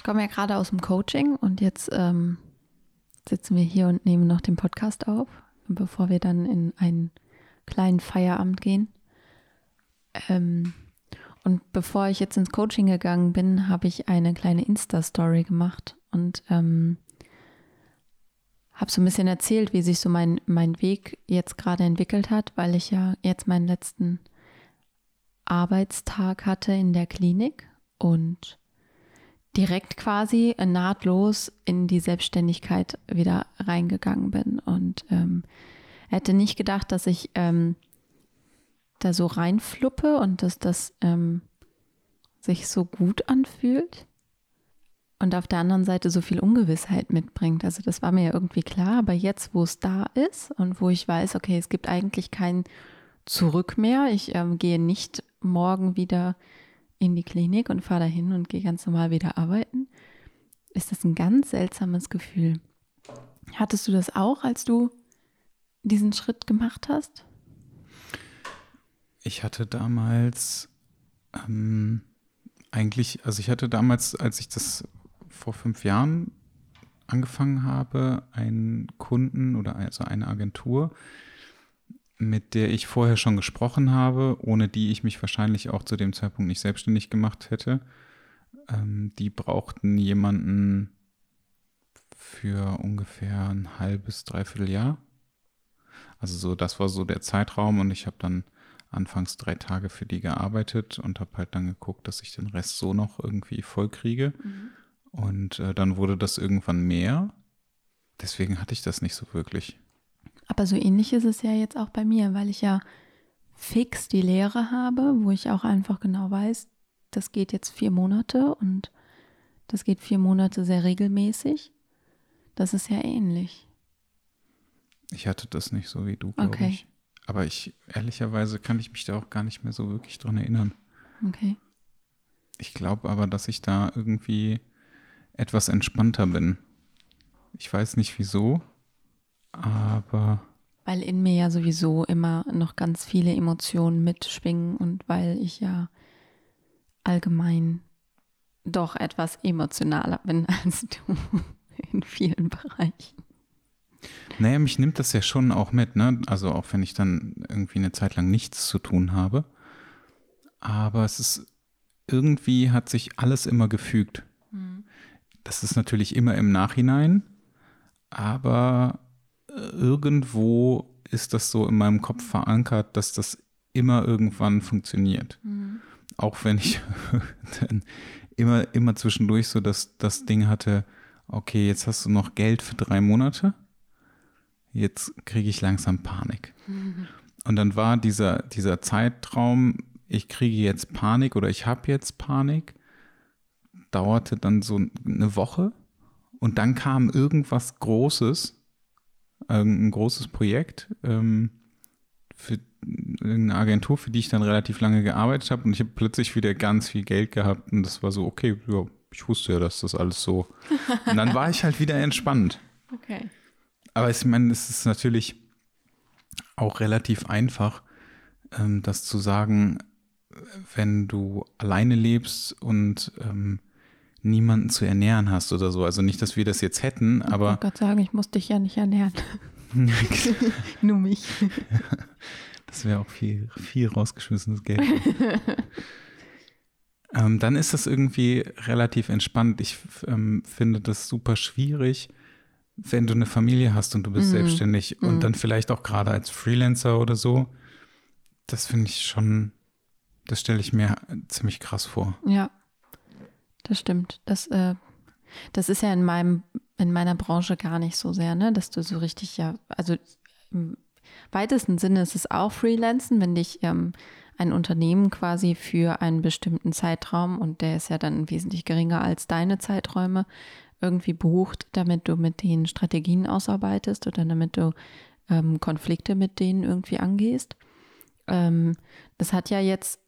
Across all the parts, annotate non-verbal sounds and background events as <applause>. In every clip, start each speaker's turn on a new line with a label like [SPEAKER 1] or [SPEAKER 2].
[SPEAKER 1] Ich komme ja gerade aus dem Coaching und jetzt ähm, sitzen wir hier und nehmen noch den Podcast auf, bevor wir dann in einen kleinen Feierabend gehen. Ähm, und bevor ich jetzt ins Coaching gegangen bin, habe ich eine kleine Insta-Story gemacht und ähm, habe so ein bisschen erzählt, wie sich so mein, mein Weg jetzt gerade entwickelt hat, weil ich ja jetzt meinen letzten Arbeitstag hatte in der Klinik und direkt quasi nahtlos in die Selbstständigkeit wieder reingegangen bin. Und ähm, hätte nicht gedacht, dass ich ähm, da so reinfluppe und dass das ähm, sich so gut anfühlt. Und auf der anderen Seite so viel Ungewissheit mitbringt. Also das war mir ja irgendwie klar, aber jetzt, wo es da ist und wo ich weiß, okay, es gibt eigentlich kein Zurück mehr. Ich ähm, gehe nicht morgen wieder in die Klinik und fahre dahin und gehe ganz normal wieder arbeiten, ist das ein ganz seltsames Gefühl. Hattest du das auch, als du diesen Schritt gemacht hast?
[SPEAKER 2] Ich hatte damals ähm, eigentlich, also ich hatte damals, als ich das vor fünf Jahren angefangen habe, einen Kunden oder also eine Agentur, mit der ich vorher schon gesprochen habe, ohne die ich mich wahrscheinlich auch zu dem Zeitpunkt nicht selbstständig gemacht hätte. Ähm, die brauchten jemanden für ungefähr ein halbes, dreiviertel Jahr. Also so, das war so der Zeitraum und ich habe dann anfangs drei Tage für die gearbeitet und habe halt dann geguckt, dass ich den Rest so noch irgendwie voll kriege. Mhm. Und äh, dann wurde das irgendwann mehr. Deswegen hatte ich das nicht so wirklich.
[SPEAKER 1] Aber so ähnlich ist es ja jetzt auch bei mir, weil ich ja fix die Lehre habe, wo ich auch einfach genau weiß, das geht jetzt vier Monate und das geht vier Monate sehr regelmäßig. Das ist ja ähnlich.
[SPEAKER 2] Ich hatte das nicht so wie du, glaube okay. ich. Aber ich, ehrlicherweise kann ich mich da auch gar nicht mehr so wirklich dran erinnern.
[SPEAKER 1] Okay.
[SPEAKER 2] Ich glaube aber, dass ich da irgendwie etwas entspannter bin. Ich weiß nicht wieso, aber.
[SPEAKER 1] Weil in mir ja sowieso immer noch ganz viele Emotionen mitschwingen und weil ich ja allgemein doch etwas emotionaler bin <laughs> als du in vielen Bereichen.
[SPEAKER 2] Naja, mich nimmt das ja schon auch mit, ne? Also auch wenn ich dann irgendwie eine Zeit lang nichts zu tun habe. Aber es ist irgendwie hat sich alles immer gefügt. Mhm. Das ist natürlich immer im Nachhinein, aber irgendwo ist das so in meinem Kopf verankert, dass das immer irgendwann funktioniert. Mhm. Auch wenn ich <laughs> dann immer, immer zwischendurch so das, das Ding hatte, okay, jetzt hast du noch Geld für drei Monate, jetzt kriege ich langsam Panik. Mhm. <laughs> Und dann war dieser, dieser Zeitraum, ich kriege jetzt Panik oder ich habe jetzt Panik, dauerte dann so eine Woche und dann kam irgendwas Großes, ein großes Projekt ähm, für eine Agentur, für die ich dann relativ lange gearbeitet habe und ich habe plötzlich wieder ganz viel Geld gehabt und das war so, okay, ja, ich wusste ja, dass das alles so. Und dann war ich halt wieder entspannt. <laughs>
[SPEAKER 1] Okay.
[SPEAKER 2] Aber ich meine, es ist natürlich auch relativ einfach, ähm, das zu sagen, wenn du alleine lebst und ähm, niemanden zu ernähren hast oder so. Also nicht, dass wir das jetzt hätten, aber. Ich
[SPEAKER 1] wollte gerade sagen, ich muss dich ja nicht ernähren. <laughs> Nur mich.
[SPEAKER 2] Das wäre auch viel, viel rausgeschmissenes Geld. <laughs> ähm, dann ist das irgendwie relativ entspannt. Ich ähm, finde das super schwierig, wenn du eine Familie hast und du bist mm. selbstständig mm. und mhm. dann vielleicht auch gerade als Freelancer oder so. Das finde ich schon, das stelle ich mir ziemlich krass vor.
[SPEAKER 1] Ja, das stimmt. Das, äh, das ist ja in meinem, in meiner Branche gar nicht so sehr, ne? Dass du so richtig ja, also im weitesten Sinne ist es auch Freelancen, wenn dich ähm, ein Unternehmen quasi für einen bestimmten Zeitraum und der ist ja dann wesentlich geringer als deine Zeiträume irgendwie bucht, damit du mit denen Strategien ausarbeitest oder damit du ähm, Konflikte mit denen irgendwie angehst. Ähm, das hat ja jetzt,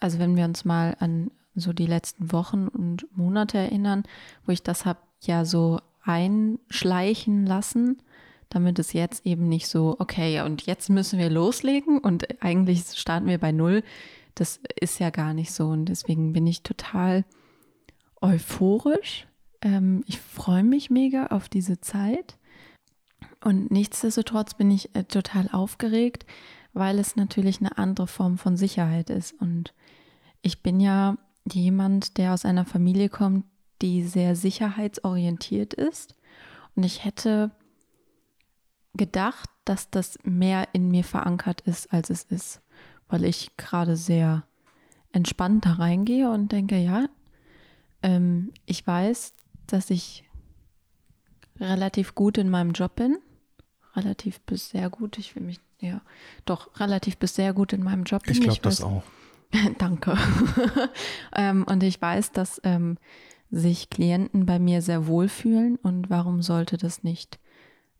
[SPEAKER 1] also wenn wir uns mal an so die letzten Wochen und Monate erinnern, wo ich das habe ja so einschleichen lassen, damit es jetzt eben nicht so, okay, und jetzt müssen wir loslegen und eigentlich starten wir bei Null. Das ist ja gar nicht so und deswegen bin ich total euphorisch. Ähm, ich freue mich mega auf diese Zeit. Und nichtsdestotrotz bin ich äh, total aufgeregt, weil es natürlich eine andere Form von Sicherheit ist. Und ich bin ja jemand, der aus einer Familie kommt, die sehr sicherheitsorientiert ist. Und ich hätte gedacht, dass das mehr in mir verankert ist, als es ist, weil ich gerade sehr entspannt da reingehe und denke, ja, ähm, ich weiß, dass ich relativ gut in meinem Job bin. Relativ bis sehr gut. Ich will mich, ja, doch relativ bis sehr gut in meinem Job bin.
[SPEAKER 2] Ich glaube das auch. <laughs>
[SPEAKER 1] Danke. <laughs> ähm, und ich weiß, dass ähm, sich Klienten bei mir sehr wohlfühlen und warum sollte das nicht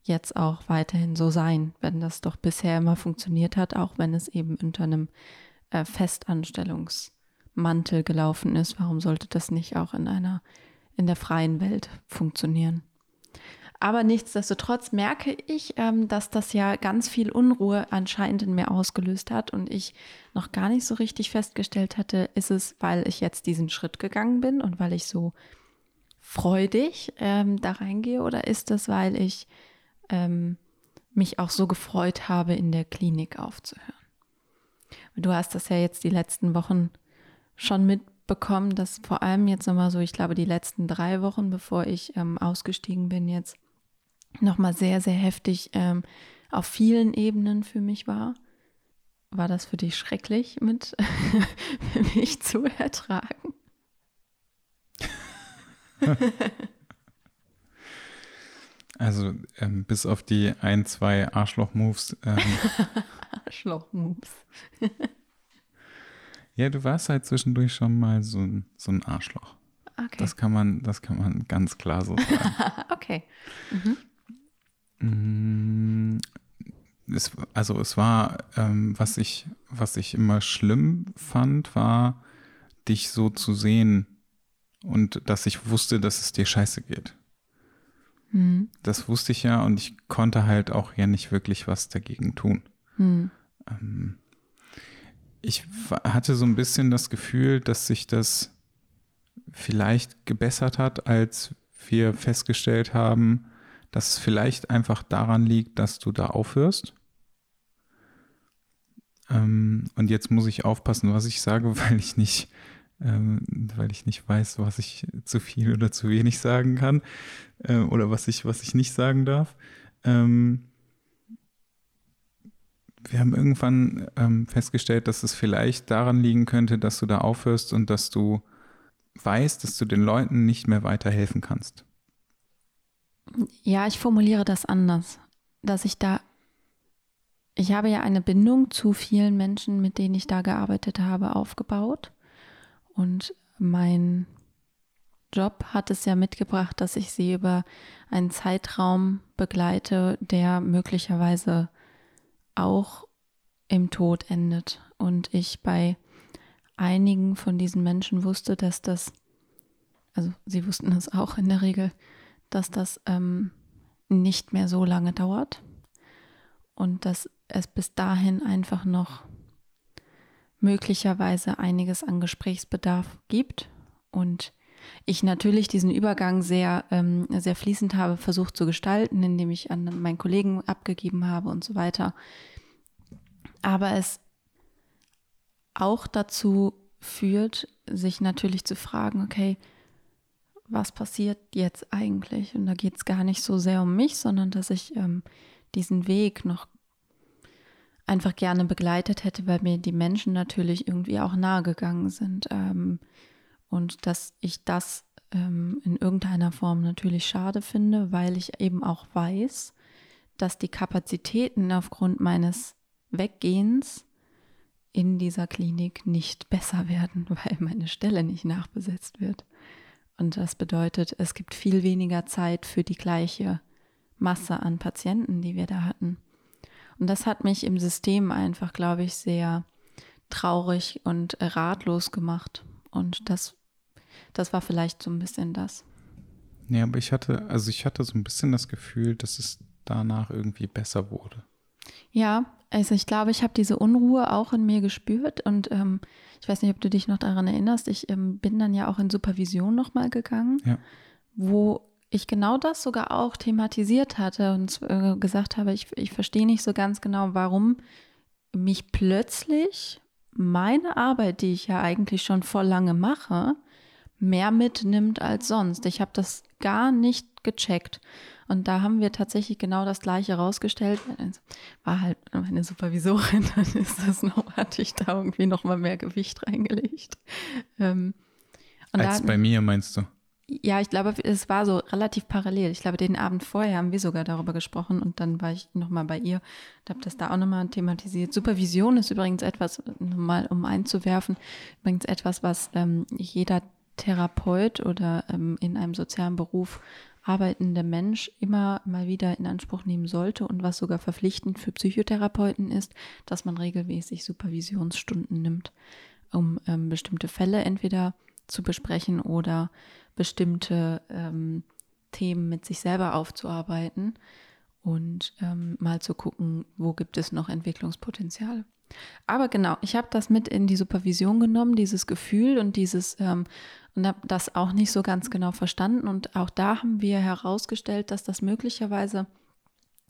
[SPEAKER 1] jetzt auch weiterhin so sein, wenn das doch bisher immer funktioniert hat, auch wenn es eben unter einem äh, Festanstellungsmantel gelaufen ist. Warum sollte das nicht auch in einer, in der freien Welt funktionieren? Aber nichtsdestotrotz merke ich, ähm, dass das ja ganz viel Unruhe anscheinend in mir ausgelöst hat und ich noch gar nicht so richtig festgestellt hatte, ist es, weil ich jetzt diesen Schritt gegangen bin und weil ich so freudig ähm, da reingehe oder ist es, weil ich ähm, mich auch so gefreut habe, in der Klinik aufzuhören? Du hast das ja jetzt die letzten Wochen schon mitbekommen, dass vor allem jetzt nochmal so, ich glaube, die letzten drei Wochen, bevor ich ähm, ausgestiegen bin, jetzt nochmal sehr, sehr heftig ähm, auf vielen Ebenen für mich war. War das für dich schrecklich, mit <laughs> mich zu ertragen? <laughs>
[SPEAKER 2] Also ähm, bis auf die ein, zwei Arschloch-Moves. Ähm, <laughs>
[SPEAKER 1] Arschloch-Moves.
[SPEAKER 2] ja, du warst halt zwischendurch schon mal so ein, so ein Arschloch. Okay. Das kann man, das kann man ganz klar so sagen.
[SPEAKER 1] okay. Mhm.
[SPEAKER 2] Mm, es, also es war, ähm, was ich, was ich immer schlimm fand, war, dich so zu sehen und dass ich wusste, dass es dir scheiße geht. Mhm. Das wusste ich ja und ich konnte halt auch ja nicht wirklich was dagegen tun. Mhm. Ähm, ich hatte so ein bisschen das Gefühl, dass sich das vielleicht gebessert hat, als wir festgestellt haben, dass es vielleicht einfach daran liegt, dass du da aufhörst. Ähm, und jetzt muss ich aufpassen, was ich sage, <laughs> weil ich nicht, ähm, weil ich nicht weiß, was ich zu viel oder zu wenig sagen kann äh, oder was ich, was ich nicht sagen darf. Ähm, wir haben irgendwann ähm, festgestellt, dass es vielleicht daran liegen könnte, dass du da aufhörst und dass du weißt, dass du den Leuten nicht mehr weiterhelfen kannst.
[SPEAKER 1] Ja, ich formuliere das anders, dass ich da, ich habe ja eine Bindung zu vielen Menschen, mit denen ich da gearbeitet habe, aufgebaut. Und mein Job hat es ja mitgebracht, dass ich sie über einen Zeitraum begleite, der möglicherweise auch im Tod endet. Und ich bei einigen von diesen Menschen wusste, dass das, also sie wussten es auch in der Regel, dass das ähm, nicht mehr so lange dauert und dass es bis dahin einfach noch möglicherweise einiges an Gesprächsbedarf gibt und ich natürlich diesen Übergang sehr, ähm, sehr fließend habe versucht zu gestalten, indem ich an meinen Kollegen abgegeben habe und so weiter. Aber es auch dazu führt, sich natürlich zu fragen, okay, was passiert jetzt eigentlich? Und da geht es gar nicht so sehr um mich, sondern dass ich ähm, diesen Weg noch einfach gerne begleitet hätte, weil mir die Menschen natürlich irgendwie auch nahe gegangen sind. Ähm, und dass ich das ähm, in irgendeiner Form natürlich schade finde, weil ich eben auch weiß, dass die Kapazitäten aufgrund meines Weggehens in dieser Klinik nicht besser werden, <laughs> weil meine Stelle nicht nachbesetzt wird. Und das bedeutet, es gibt viel weniger Zeit für die gleiche Masse an Patienten, die wir da hatten. Und das hat mich im System einfach, glaube ich, sehr traurig und ratlos gemacht. Und das, das war vielleicht so ein bisschen das.
[SPEAKER 2] Ja, aber ich hatte, also ich hatte so ein bisschen das Gefühl, dass es danach irgendwie besser wurde.
[SPEAKER 1] Ja, also ich glaube, ich habe diese Unruhe auch in mir gespürt und ähm, ich weiß nicht, ob du dich noch daran erinnerst, ich ähm, bin dann ja auch in Supervision nochmal gegangen,
[SPEAKER 2] Ja.
[SPEAKER 1] wo ich genau das sogar auch thematisiert hatte und äh, gesagt habe, ich, ich verstehe nicht so ganz genau, warum mich plötzlich meine Arbeit, die ich ja eigentlich schon vor lange mache, mehr mitnimmt als sonst. Ich habe das gar nicht gecheckt. Und da haben wir tatsächlich genau das Gleiche rausgestellt. Es war halt meine Supervisorin, <laughs> dann ist das noch, hatte ich da irgendwie noch mal mehr Gewicht reingelegt. Ähm,
[SPEAKER 2] Als
[SPEAKER 1] hatten-
[SPEAKER 2] bei mir, meinst du?
[SPEAKER 1] ja, ich glaube, es war so relativ parallel. Ich glaube, den Abend vorher haben wir sogar darüber gesprochen und dann war ich nochmal bei ihr und habe das da auch nochmal thematisiert. Supervision ist übrigens etwas, mal um einzuwerfen, übrigens etwas, was ähm, jeder Therapeut oder ähm, in einem sozialen Beruf arbeitender Mensch immer mal wieder in Anspruch nehmen sollte und was sogar verpflichtend für Psychotherapeuten ist, dass man regelmäßig Supervisionsstunden nimmt, um ähm, bestimmte Fälle entweder zu besprechen oder bestimmte ähm, Themen mit sich selber aufzuarbeiten und ähm, mal zu gucken, wo gibt es noch Entwicklungspotenzial. Aber genau, ich habe das mit in die Supervision genommen, dieses Gefühl und dieses ähm, und habe das auch nicht so ganz genau verstanden. Und auch da haben wir herausgestellt, dass das möglicherweise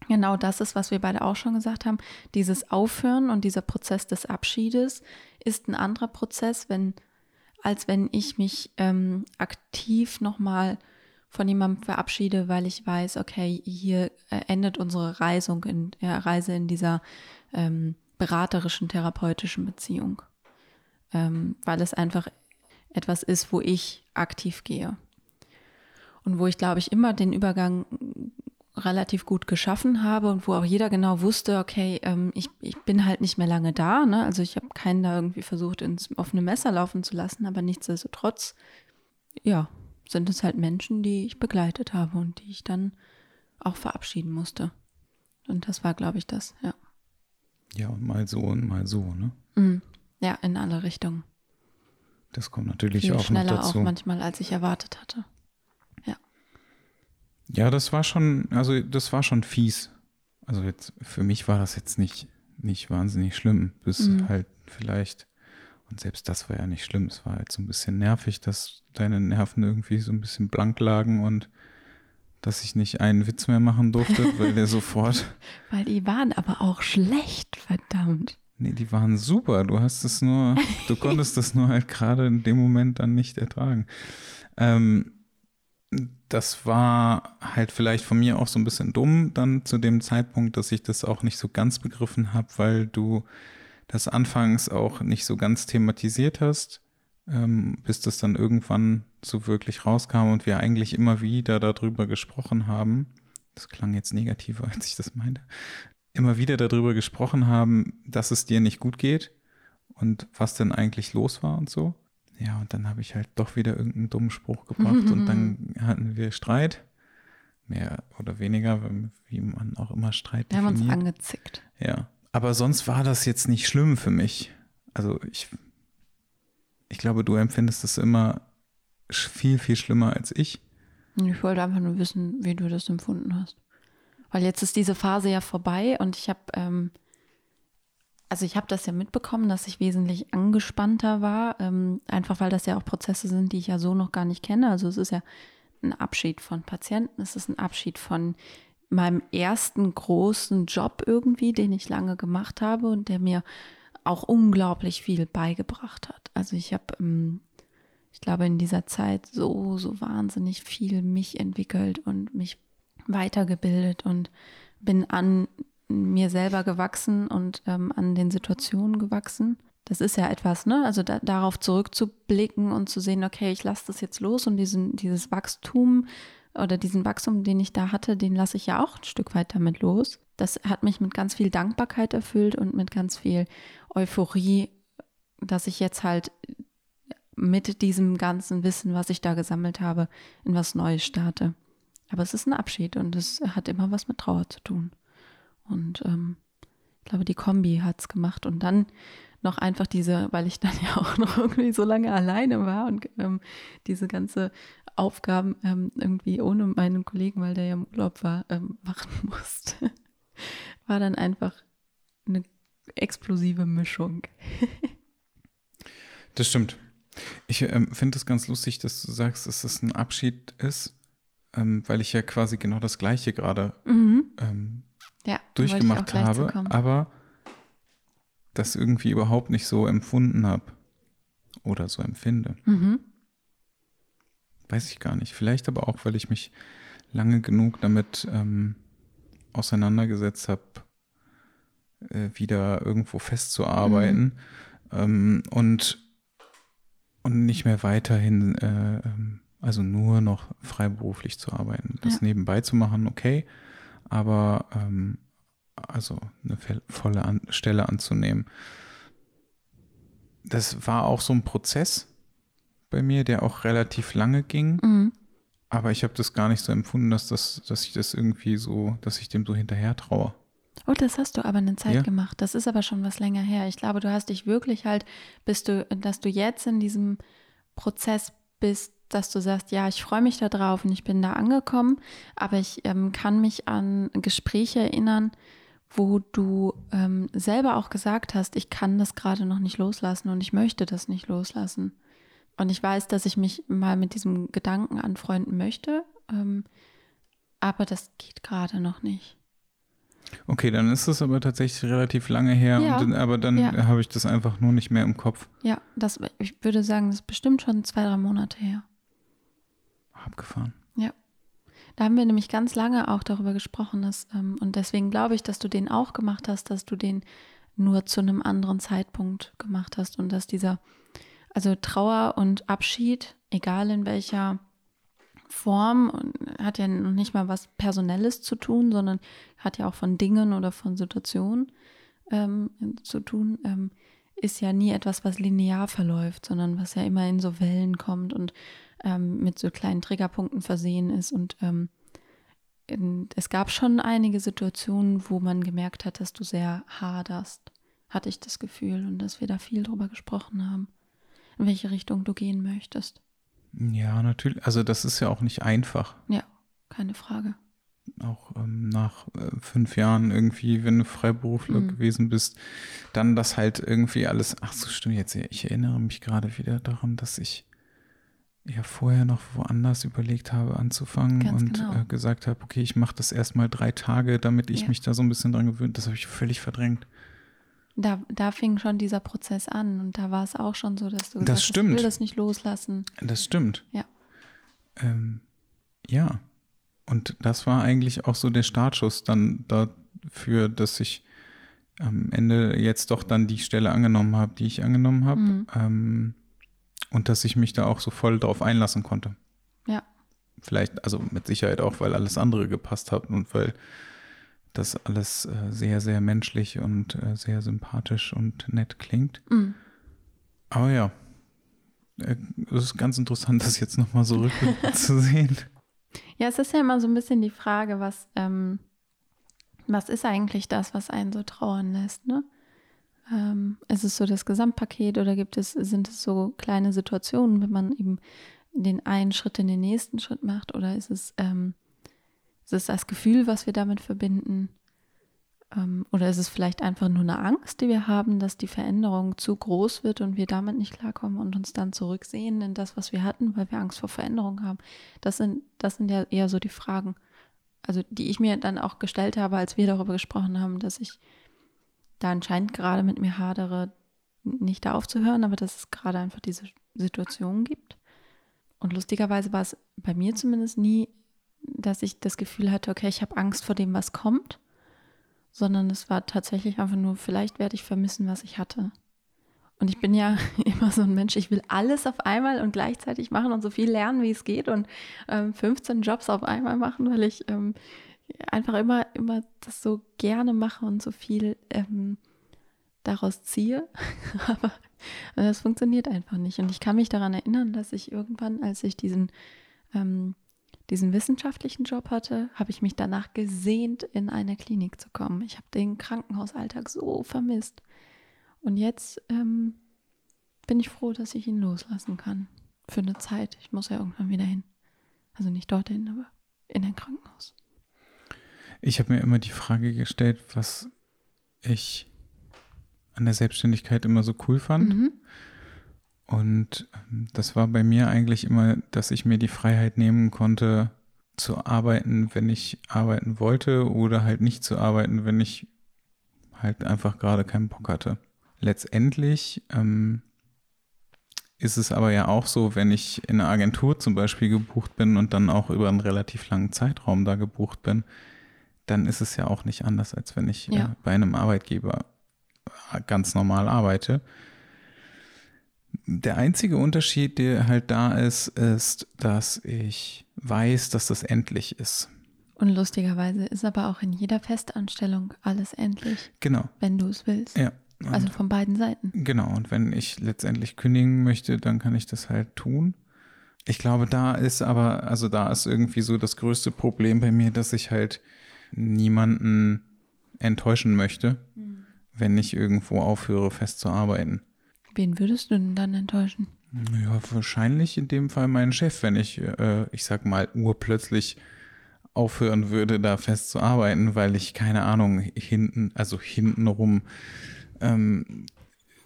[SPEAKER 1] genau das ist, was wir beide auch schon gesagt haben. Dieses Aufhören und dieser Prozess des Abschiedes ist ein anderer Prozess, wenn als wenn ich mich ähm, aktiv nochmal von jemandem verabschiede, weil ich weiß, okay, hier äh, endet unsere Reisung in, ja, Reise in dieser ähm, beraterischen, therapeutischen Beziehung. Ähm, weil es einfach etwas ist, wo ich aktiv gehe. Und wo ich, glaube ich, immer den Übergang relativ gut geschaffen habe und wo auch jeder genau wusste, okay, ähm, ich, ich bin halt nicht mehr lange da. Ne? Also ich habe keinen da irgendwie versucht, ins offene Messer laufen zu lassen, aber nichtsdestotrotz, ja, sind es halt Menschen, die ich begleitet habe und die ich dann auch verabschieden musste. Und das war, glaube ich, das, ja.
[SPEAKER 2] Ja, und mal so und mal so, ne?
[SPEAKER 1] Mhm. Ja, in alle Richtungen.
[SPEAKER 2] Das kommt natürlich
[SPEAKER 1] Viel
[SPEAKER 2] auch noch
[SPEAKER 1] schneller auch
[SPEAKER 2] dazu.
[SPEAKER 1] manchmal, als ich erwartet hatte.
[SPEAKER 2] Ja, das war schon, also das war schon fies. Also jetzt, für mich war das jetzt nicht, nicht wahnsinnig schlimm, bis
[SPEAKER 1] Mhm.
[SPEAKER 2] halt vielleicht, und selbst das war ja nicht schlimm, es war halt so ein bisschen nervig, dass deine Nerven irgendwie so ein bisschen blank lagen und dass ich nicht einen Witz mehr machen durfte, weil der <laughs> sofort,
[SPEAKER 1] Weil die waren aber auch schlecht, verdammt.
[SPEAKER 2] Nee, die waren super, du hast es nur, du <laughs> konntest das nur halt gerade in dem Moment dann nicht ertragen. Ähm, das war halt vielleicht von mir auch so ein bisschen dumm dann zu dem Zeitpunkt, dass ich das auch nicht so ganz begriffen habe, weil du das anfangs auch nicht so ganz thematisiert hast, ähm, bis das dann irgendwann so wirklich rauskam und wir eigentlich immer wieder darüber gesprochen haben. Das klang jetzt negativer, <laughs> als ich das meinte. Immer wieder darüber gesprochen haben, dass es dir nicht gut geht und was denn eigentlich los war und so. Ja, und dann habe ich halt doch wieder irgendeinen dummen Spruch gebracht und dann <laughs> hatten wir Streit. Mehr oder weniger, wie man auch immer Streit
[SPEAKER 1] Wir haben uns
[SPEAKER 2] definiert.
[SPEAKER 1] angezickt.
[SPEAKER 2] Ja, aber sonst war das jetzt nicht schlimm für mich. Also ich, ich glaube, du empfindest es immer viel, viel schlimmer als ich.
[SPEAKER 1] Ich wollte einfach nur wissen, wie du das empfunden hast. Weil jetzt ist diese Phase ja vorbei und ich habe, ähm, also ich habe das ja mitbekommen, dass ich wesentlich angespannter war, ähm, einfach weil das ja auch Prozesse sind, die ich ja so noch gar nicht kenne. Also es ist ja ein Abschied von Patienten, es ist ein Abschied von meinem ersten großen Job irgendwie, den ich lange gemacht habe und der mir auch unglaublich viel beigebracht hat. Also ich habe ähm, ich glaube, in dieser Zeit so, so wahnsinnig viel mich entwickelt und mich weitergebildet und bin an mir selber gewachsen und ähm, an den Situationen gewachsen. Das ist ja etwas, ne? Also da, darauf zurückzublicken und zu sehen, okay, ich lasse das jetzt los und diesen, dieses Wachstum oder diesen Wachstum, den ich da hatte, den lasse ich ja auch ein Stück weit damit los. Das hat mich mit ganz viel Dankbarkeit erfüllt und mit ganz viel Euphorie, dass ich jetzt halt mit diesem ganzen Wissen, was ich da gesammelt habe, in was Neues starte. Aber es ist ein Abschied und es hat immer was mit Trauer zu tun. Und ähm, ich glaube, die Kombi hat es gemacht. Und dann noch einfach diese, weil ich dann <laughs> ja auch noch irgendwie so lange alleine war und ähm, diese ganze Aufgaben ähm, irgendwie ohne meinen Kollegen, weil der ja im Urlaub war, ähm, <laughs> machen musste, war dann einfach explosive Mischung.
[SPEAKER 2] das stimmt. Ich ähm, finde es ganz lustig, dass du sagst, dass es ein Abschied ist, ähm, weil ich ja quasi genau das Gleiche gerade mhm. ähm,
[SPEAKER 1] ja,
[SPEAKER 2] durchgemacht habe, aber das irgendwie überhaupt nicht so empfunden habe oder so empfinde. Mhm. Weiß ich gar nicht. Vielleicht aber auch, weil ich mich lange genug damit ähm, auseinandergesetzt habe, äh, wieder irgendwo festzuarbeiten mhm. ähm, und, und nicht mehr weiterhin, äh, ähm, also nur noch freiberuflich zu arbeiten. Das ja. nebenbei zu machen, okay, aber ähm, also eine volle An Stelle anzunehmen. Das war auch so ein Prozess bei mir, der auch relativ lange ging. Mhm. Aber ich habe das gar nicht so empfunden, dass, das, dass ich das irgendwie so, dass ich dem so hinterher traue.
[SPEAKER 1] Oh, das hast du aber eine Zeit ja. gemacht. Das ist aber schon was länger her. Ich glaube, du hast dich wirklich halt, bist du, dass du jetzt in diesem Prozess bist, dass du sagst, ja, ich freue mich da drauf und ich bin da angekommen, aber ich ähm, kann mich an Gespräche erinnern, wo du ähm, selber auch gesagt hast, ich kann das gerade noch nicht loslassen und ich möchte das nicht loslassen. Und ich weiß, dass ich mich mal mit diesem Gedanken anfreunden möchte, ähm, aber das geht gerade noch nicht.
[SPEAKER 2] Okay, dann ist es aber tatsächlich relativ lange her, ja, und, aber dann ja. habe ich das einfach nur nicht mehr im Kopf.
[SPEAKER 1] Ja, das, ich würde sagen, das ist bestimmt schon zwei, drei Monate her.
[SPEAKER 2] Abgefahren.
[SPEAKER 1] Ja. Da haben wir nämlich ganz lange auch darüber gesprochen, dass, ähm, und deswegen glaube ich, dass du den auch gemacht hast, dass du den nur zu einem anderen Zeitpunkt gemacht hast und dass dieser, also Trauer und Abschied, egal in welcher Form, hat ja noch nicht mal was Personelles zu tun, sondern hat ja auch von Dingen oder von Situationen ähm, zu tun, ähm, ist ja nie etwas, was linear verläuft, sondern was ja immer in so Wellen kommt und ähm, mit so kleinen Triggerpunkten versehen ist. Und ähm, in, es gab schon einige Situationen, wo man gemerkt hat, dass du sehr haderst, hatte ich das Gefühl, und dass wir da viel drüber gesprochen haben, in welche Richtung du gehen möchtest.
[SPEAKER 2] Ja, natürlich. Also das ist ja auch nicht einfach.
[SPEAKER 1] Ja, keine Frage.
[SPEAKER 2] Auch ähm, nach äh, fünf Jahren irgendwie, wenn du Freiberufler mhm. gewesen bist, dann das halt irgendwie alles. Ach so, stimmt jetzt. Ich erinnere mich gerade wieder daran, dass ich ja vorher noch woanders überlegt habe anzufangen Ganz und genau. äh, gesagt habe, okay, ich mache das erstmal drei Tage, damit ich ja. mich da so ein bisschen dran gewöhnt. Das habe ich völlig verdrängt.
[SPEAKER 1] Da, da fing schon dieser Prozess an und da war es auch schon so, dass du
[SPEAKER 2] das
[SPEAKER 1] gesagt
[SPEAKER 2] stimmt.
[SPEAKER 1] ich will das nicht loslassen.
[SPEAKER 2] Das stimmt.
[SPEAKER 1] Ja.
[SPEAKER 2] Ähm, ja. Und das war eigentlich auch so der Startschuss dann dafür, dass ich am Ende jetzt doch dann die Stelle angenommen habe, die ich angenommen habe. Mhm. Ähm, und dass ich mich da auch so voll drauf einlassen konnte.
[SPEAKER 1] Ja.
[SPEAKER 2] Vielleicht, also mit Sicherheit auch, weil alles andere gepasst hat und weil das alles äh, sehr, sehr menschlich und äh, sehr sympathisch und nett klingt. Mhm. Aber ja, äh, es ist ganz interessant, <laughs> das jetzt nochmal so rückblickend <laughs> zu sehen.
[SPEAKER 1] Ja, es ist ja immer so ein bisschen die Frage, was, ähm, was ist eigentlich das, was einen so trauern lässt, ne? Ähm, ist es so das Gesamtpaket oder gibt es, sind es so kleine Situationen, wenn man eben den einen Schritt in den nächsten Schritt macht? Oder ist es, ähm, ist es das Gefühl, was wir damit verbinden? Ähm, oder ist es vielleicht einfach nur eine Angst, die wir haben, dass die Veränderung zu groß wird und wir damit nicht klarkommen und uns dann zurücksehen in das, was wir hatten, weil wir Angst vor Veränderung haben? Das sind, das sind ja eher so die Fragen, also die ich mir dann auch gestellt habe, als wir darüber gesprochen haben, dass ich da anscheinend gerade mit mir hadere, nicht da aufzuhören, aber dass es gerade einfach diese Situation gibt. Und lustigerweise war es bei mir zumindest nie, dass ich das Gefühl hatte, okay, ich habe Angst vor dem, was kommt, sondern es war tatsächlich einfach nur, vielleicht werde ich vermissen, was ich hatte. Und ich bin ja <laughs> immer so ein Mensch, ich will alles auf einmal und gleichzeitig machen und so viel lernen, wie es geht und ähm, 15 Jobs auf einmal machen, weil ich ähm, einfach immer, immer das so gerne mache und so viel ähm, daraus ziehe. <laughs> Aber das funktioniert einfach nicht. Und ich kann mich daran erinnern, dass ich irgendwann, als ich diesen, ähm, diesen wissenschaftlichen Job hatte, habe ich mich danach gesehnt, in eine Klinik zu kommen. Ich habe den Krankenhausalltag so vermisst. Und jetzt ähm, bin ich froh, dass ich ihn loslassen kann. Für eine Zeit. Ich muss ja irgendwann wieder hin. Also nicht dorthin, aber in ein Krankenhaus.
[SPEAKER 2] Ich habe mir immer die Frage gestellt, was ich an der Selbstständigkeit immer so cool fand.
[SPEAKER 1] Mhm.
[SPEAKER 2] Und ähm, das war bei mir eigentlich immer, dass ich mir die Freiheit nehmen konnte, zu arbeiten, wenn ich arbeiten wollte oder halt nicht zu arbeiten, wenn ich halt einfach gerade keinen Bock hatte. Letztendlich ähm, ist es aber ja auch so, wenn ich in einer Agentur zum Beispiel gebucht bin und dann auch über einen relativ langen Zeitraum da gebucht bin, dann ist es ja auch nicht anders, als wenn ich
[SPEAKER 1] Ja.
[SPEAKER 2] äh, bei einem Arbeitgeber äh, ganz normal arbeite. Der einzige Unterschied, der halt da ist, ist, dass ich weiß, dass das endlich ist.
[SPEAKER 1] Und lustigerweise ist aber auch in jeder Festanstellung alles endlich,
[SPEAKER 2] Genau,
[SPEAKER 1] wenn du es willst.
[SPEAKER 2] ja.
[SPEAKER 1] Also von beiden Seiten.
[SPEAKER 2] Genau, und wenn ich letztendlich kündigen möchte, dann kann ich das halt tun. Ich glaube, da ist aber, also da ist irgendwie so das größte Problem bei mir, dass ich halt niemanden enttäuschen möchte, wenn ich irgendwo aufhöre, festzuarbeiten.
[SPEAKER 1] Wen würdest du denn dann enttäuschen?
[SPEAKER 2] Ja, wahrscheinlich in dem Fall meinen Chef, wenn ich, äh, ich sag mal, urplötzlich aufhören würde, da festzuarbeiten, weil ich, keine Ahnung, hinten, also hintenrum ähm,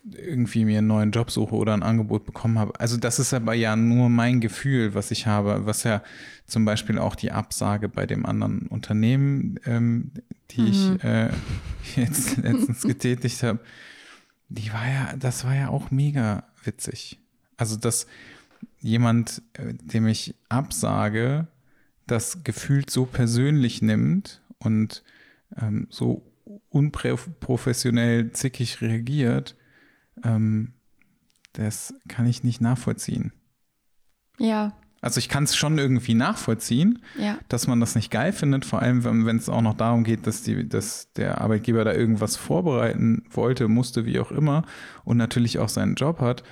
[SPEAKER 2] irgendwie mir einen neuen Job suche oder ein Angebot bekommen habe. Also das ist aber ja nur mein Gefühl, was ich habe, was ja zum Beispiel auch die Absage bei dem anderen Unternehmen, ähm, die ich äh, <laughs> jetzt letztens <laughs> getätigt habe, die war ja, das war ja auch mega witzig. Also, dass jemand, äh, dem ich absage, das gefühlt so persönlich nimmt und ähm, so unprofessionell zickig reagiert, ähm, das kann ich nicht nachvollziehen.
[SPEAKER 1] Ja,
[SPEAKER 2] Also ich kann es schon irgendwie nachvollziehen,
[SPEAKER 1] ja.
[SPEAKER 2] dass man das nicht geil findet, vor allem wenn wenn es auch noch darum geht, dass, die, dass der Arbeitgeber da irgendwas vorbereiten wollte, musste, wie auch immer, und natürlich auch seinen Job hat.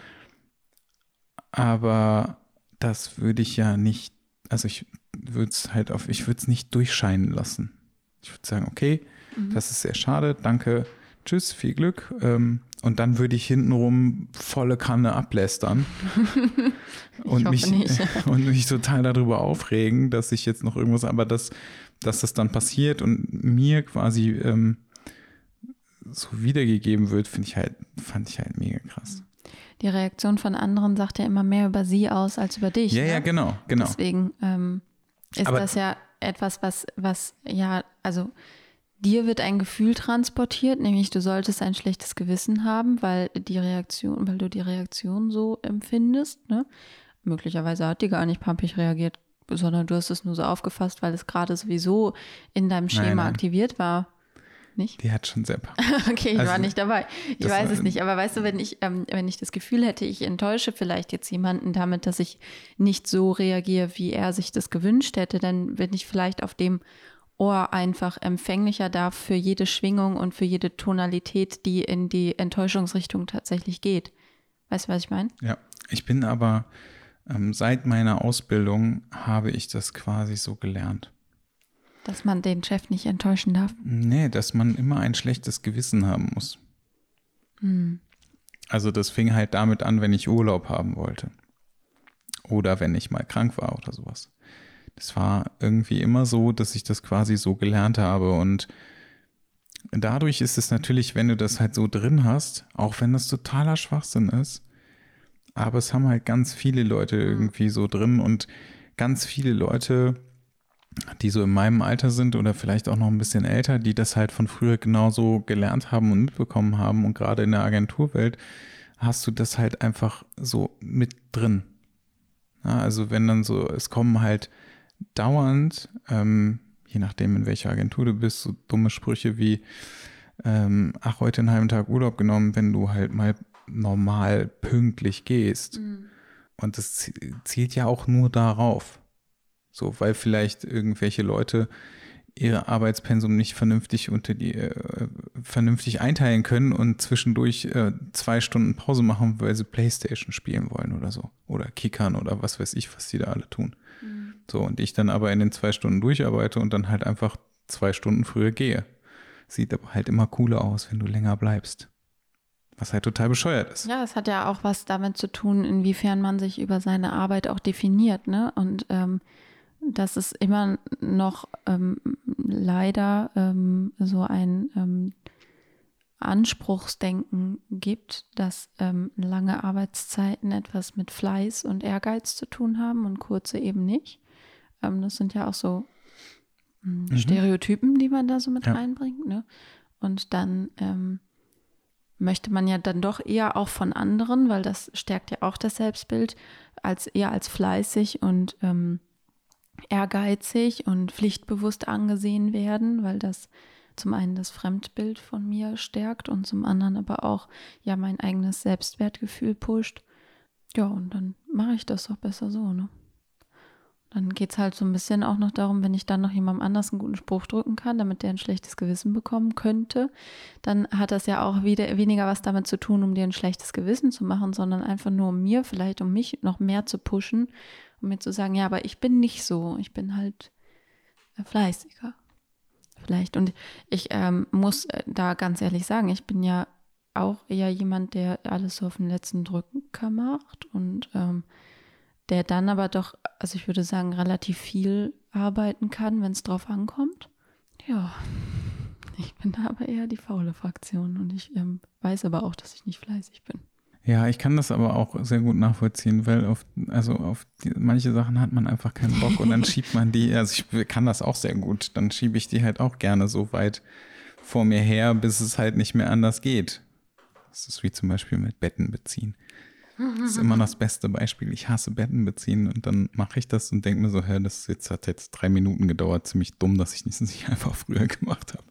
[SPEAKER 2] Aber das würde ich ja nicht, also ich würde es halt auf, ich würde es nicht durchscheinen lassen. Ich würde sagen, okay, das ist sehr schade, danke, tschüss, viel Glück. Ähm, und dann würde ich hintenrum volle Kanne ablästern. <laughs> und, mich,
[SPEAKER 1] nicht. <laughs>
[SPEAKER 2] und mich total darüber aufregen, dass ich jetzt noch irgendwas, aber das, dass das dann passiert und mir quasi ähm, so wiedergegeben wird, finde ich halt, fand ich halt mega krass.
[SPEAKER 1] Die Reaktion von anderen sagt ja immer mehr über sie aus als über dich.
[SPEAKER 2] Ja,
[SPEAKER 1] ne?
[SPEAKER 2] ja, genau, genau.
[SPEAKER 1] Deswegen ähm, ist
[SPEAKER 2] Aber-
[SPEAKER 1] das ja etwas, was, was, ja, also dir wird ein Gefühl transportiert, nämlich du solltest ein schlechtes Gewissen haben, weil die Reaktion, weil du die Reaktion so empfindest, ne? Möglicherweise hat die gar nicht pampig reagiert, sondern du hast es nur so aufgefasst, weil es gerade sowieso in deinem Schema
[SPEAKER 2] Nein, nein.
[SPEAKER 1] aktiviert war. Nicht?
[SPEAKER 2] Die hat schon sehr <laughs>
[SPEAKER 1] Okay, ich war
[SPEAKER 2] Also,
[SPEAKER 1] nicht dabei. Ich weiß
[SPEAKER 2] war-
[SPEAKER 1] es nicht. Aber weißt du, wenn ich, ähm, wenn ich das Gefühl hätte, ich enttäusche vielleicht jetzt jemanden damit, dass ich nicht so reagiere, wie er sich das gewünscht hätte, dann bin ich vielleicht auf dem Ohr einfach empfänglicher da für jede Schwingung und für jede Tonalität, die in die Enttäuschungsrichtung tatsächlich geht. Weißt du, was ich meine?
[SPEAKER 2] Ja, ich bin aber ähm, seit meiner Ausbildung habe ich das quasi so gelernt.
[SPEAKER 1] Dass man den Chef nicht enttäuschen darf.
[SPEAKER 2] Nee, dass man immer ein schlechtes Gewissen haben muss. Also das fing halt damit an, wenn ich Urlaub haben wollte. Oder wenn ich mal krank war oder sowas. Das war irgendwie immer so, dass ich das quasi so gelernt habe. Und dadurch ist es natürlich, wenn du das halt so drin hast, auch wenn das totaler Schwachsinn ist, aber es haben halt ganz viele Leute irgendwie so drin und ganz viele Leute, die so in meinem Alter sind oder vielleicht auch noch ein bisschen älter, die das halt von früher genauso gelernt haben und mitbekommen haben. Und gerade in der Agenturwelt hast du das halt einfach so mit drin. Ja, also wenn dann so, es kommen halt dauernd, ähm, je nachdem in welcher Agentur du bist, so dumme Sprüche wie, ähm, ach, heute einen halben Tag Urlaub genommen, wenn du halt mal normal pünktlich gehst. Und das zie- zielt ja auch nur darauf. So, weil vielleicht irgendwelche Leute ihre Arbeitspensum nicht vernünftig unter die äh, vernünftig einteilen können und zwischendurch äh, zwei Stunden Pause machen, weil sie Playstation spielen wollen oder so. Oder kickern oder was weiß ich, was die da alle tun. So, und ich dann aber in den zwei Stunden durcharbeite und dann halt einfach zwei Stunden früher gehe. Sieht aber halt immer cooler aus, wenn du länger bleibst. Was halt total bescheuert ist.
[SPEAKER 1] Ja, es hat ja auch was damit zu tun, inwiefern man sich über seine Arbeit auch definiert, ne? Und ähm, dass es immer noch ähm, leider ähm, so ein, ähm, Anspruchsdenken gibt, dass ähm, lange Arbeitszeiten etwas mit Fleiß und Ehrgeiz zu tun haben und kurze eben nicht. Ähm, das sind ja auch so hm, mhm. Stereotypen, die man da so mit ja. reinbringt. Ne? Und dann ähm, möchte man ja dann doch eher auch von anderen, weil das stärkt ja auch das Selbstbild, als eher als fleißig und ähm, ehrgeizig und pflichtbewusst angesehen werden, weil das zum einen das Fremdbild von mir stärkt und zum anderen aber auch ja mein eigenes Selbstwertgefühl pusht. Ja, und dann mache ich das doch besser so, ne? Dann geht es halt so ein bisschen auch noch darum, wenn ich dann noch jemandem anders einen guten Spruch drücken kann, damit der ein schlechtes Gewissen bekommen könnte, dann hat das ja auch wieder weniger was damit zu tun, um dir ein schlechtes Gewissen zu machen, sondern einfach nur um mir, vielleicht um mich noch mehr zu pushen, um mir zu sagen, ja, aber ich bin nicht so, ich bin halt fleißiger vielleicht. Und ich ähm, muss äh, da ganz ehrlich sagen, ich bin ja auch eher jemand, der alles so auf den letzten Drücker macht und ähm, der dann aber doch, also ich würde sagen, relativ viel arbeiten kann, wenn es drauf ankommt. Ja, ich bin da aber eher die faule Fraktion und ich ähm, weiß aber auch, dass ich nicht fleißig bin.
[SPEAKER 2] Ja, ich kann das aber auch sehr gut nachvollziehen, weil auf, also auf die, manche Sachen hat man einfach keinen Bock und dann <laughs> schiebt man die, also ich kann das auch sehr gut, dann schiebe ich die halt auch gerne so weit vor mir her, bis es halt nicht mehr anders geht. Das ist wie zum Beispiel mit Betten beziehen. Das ist immer das beste Beispiel. Ich hasse Betten beziehen und dann mache ich das und denke mir so, hä, das jetzt, hat jetzt drei Minuten gedauert, ziemlich dumm, dass ich das nicht <laughs> einfach früher gemacht habe.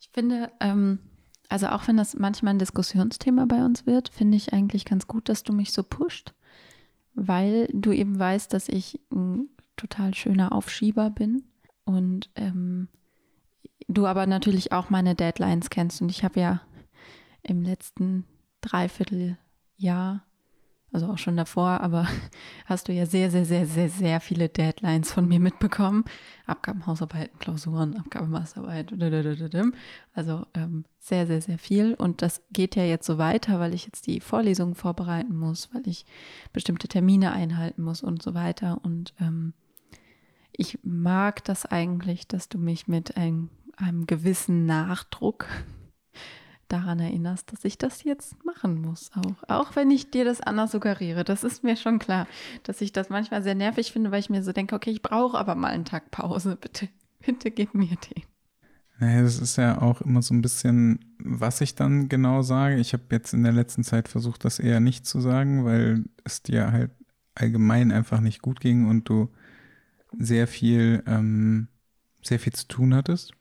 [SPEAKER 1] Ich finde, ähm, also auch wenn das manchmal ein Diskussionsthema bei uns wird, finde ich eigentlich ganz gut, dass du mich so pusht, weil du eben weißt, dass ich ein total schöner Aufschieber bin und ähm, du aber natürlich auch meine Deadlines kennst. Und ich habe ja im letzten Dreivierteljahr also auch schon davor, aber <laughs> hast du ja sehr, sehr, sehr, sehr, sehr viele Deadlines von mir mitbekommen. Abgaben, Hausarbeiten, Klausuren, Abgaben, Masterarbeit, also ähm, sehr, sehr, sehr viel. Und das geht ja jetzt so weiter, weil ich jetzt die Vorlesungen vorbereiten muss, weil ich bestimmte Termine einhalten muss und so weiter. Und ähm, ich mag das eigentlich, dass du mich mit einem, einem gewissen Nachdruck daran erinnerst, dass ich das jetzt machen muss. Auch, auch wenn ich dir das anders suggeriere. Das ist mir schon klar, dass ich das manchmal sehr nervig finde, weil ich mir so denke, okay, ich brauche aber mal einen Tag Pause. <laughs> Bitte, bitte gib mir den.
[SPEAKER 2] Naja, das ist ja auch immer so ein bisschen, was ich dann genau sage. Ich habe jetzt in der letzten Zeit versucht, das eher nicht zu sagen, weil es dir halt allgemein einfach nicht gut ging und du sehr viel, ähm, sehr viel zu tun hattest.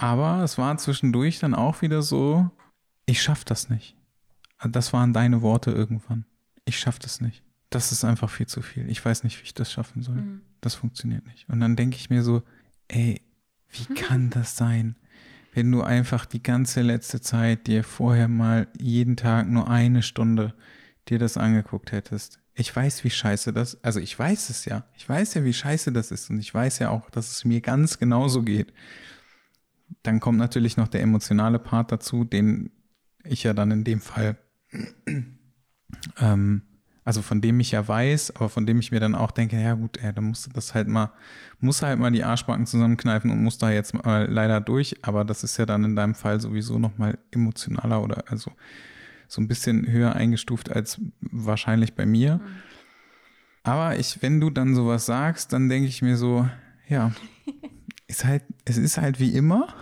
[SPEAKER 2] Aber es war zwischendurch dann auch wieder so, ich schaff das nicht. Das waren deine Worte irgendwann. Ich schaff das nicht. Das ist einfach viel zu viel. Ich weiß nicht, wie ich das schaffen soll. Mhm. Das funktioniert nicht. Und dann denke ich mir so, ey, wie mhm. kann das sein? Wenn du einfach die ganze letzte Zeit dir vorher mal jeden Tag nur eine Stunde dir das angeguckt hättest. Ich weiß, wie scheiße das, also ich weiß es ja. Ich weiß ja, wie scheiße das ist und ich weiß ja auch, dass es mir ganz genauso geht dann kommt natürlich noch der emotionale Part dazu, den ich ja dann in dem Fall, ähm, also von dem ich ja weiß, aber von dem ich mir dann auch denke, ja gut, ey, da musst du das halt mal, muss halt mal die Arschbacken zusammenkneifen und muss da jetzt mal leider durch, aber das ist ja dann in deinem Fall sowieso nochmal emotionaler oder also so ein bisschen höher eingestuft als wahrscheinlich bei mir. Mhm. Aber ich, wenn du dann sowas sagst, dann denke ich mir so, ja, ist halt, es ist halt wie immer.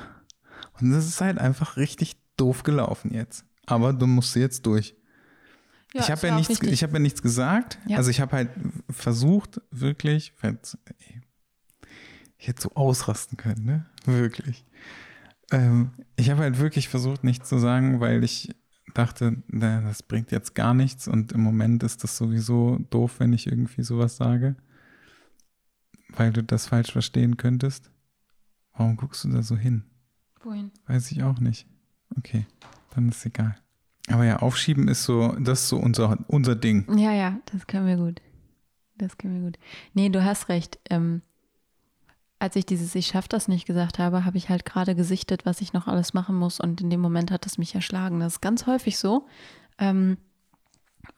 [SPEAKER 2] Und es ist halt einfach richtig doof gelaufen jetzt. Aber du musst jetzt durch. Ja, ich habe ja, nichts, ich hab ja nichts gesagt. Ja. Also ich habe halt versucht, wirklich, ich hätte so ausrasten können, ne? Wirklich. Ähm, ich habe halt wirklich versucht, nichts zu sagen, weil ich dachte, na, das bringt jetzt gar nichts und im Moment ist das sowieso doof, wenn ich irgendwie sowas sage, weil du das falsch verstehen könntest. Warum guckst du da so hin? Wohin? Weiß ich auch nicht. Okay, dann ist egal. Aber ja, aufschieben ist so, das ist so unser, unser Ding.
[SPEAKER 1] Ja, ja, das können wir gut. Das können wir gut. Nee, du hast recht. Ähm, als ich dieses Ich schaff das nicht gesagt habe, habe ich halt gerade gesichtet, was ich noch alles machen muss. Und in dem Moment hat es mich erschlagen. Das ist ganz häufig so. Ähm,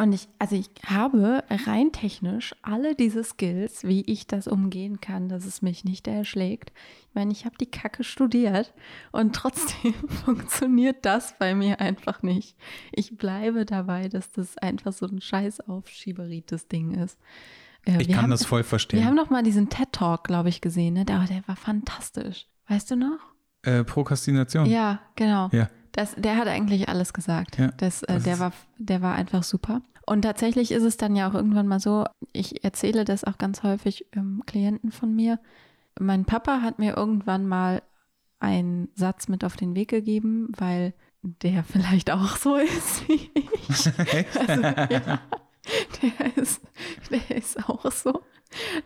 [SPEAKER 1] Und ich, also ich habe rein technisch alle diese Skills, wie ich das umgehen kann, dass es mich nicht erschlägt. Ich meine, ich habe die Kacke studiert und trotzdem <laughs> funktioniert das bei mir einfach nicht. Ich bleibe dabei, dass das einfach so ein scheiß aufschieberites Ding ist.
[SPEAKER 2] Äh, ich kann haben, das voll verstehen.
[SPEAKER 1] Wir haben noch mal diesen TED-Talk, glaube ich, gesehen. Ne? Der, der war fantastisch. Weißt du noch?
[SPEAKER 2] Äh, Prokrastination.
[SPEAKER 1] Ja, genau.
[SPEAKER 2] Ja.
[SPEAKER 1] Das, der hat eigentlich alles gesagt. Ja, das, äh, das der, war, der war einfach super. Und tatsächlich ist es dann ja auch irgendwann mal so, ich erzähle das auch ganz häufig ähm, Klienten von mir. Mein Papa hat mir irgendwann mal einen Satz mit auf den Weg gegeben, weil der <laughs> vielleicht auch so ist wie ich. <laughs> also, ja, der, ist, der ist auch so.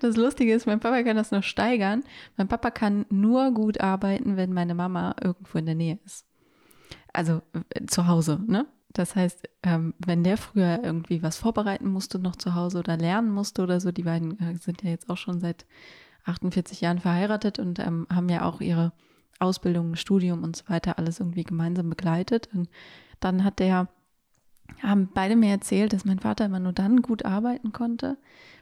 [SPEAKER 1] Das Lustige ist, mein Papa kann das noch steigern. Mein Papa kann nur gut arbeiten, wenn meine Mama irgendwo in der Nähe ist also äh, zu Hause, ne? Das heißt, ähm, wenn der früher irgendwie was vorbereiten musste, noch zu Hause oder lernen musste oder so, die beiden äh, sind ja jetzt auch schon seit 48 Jahren verheiratet und ähm, haben ja auch ihre Ausbildung, Studium und so weiter alles irgendwie gemeinsam begleitet. Und dann hat der, haben beide mir erzählt, dass mein Vater immer nur dann gut arbeiten konnte,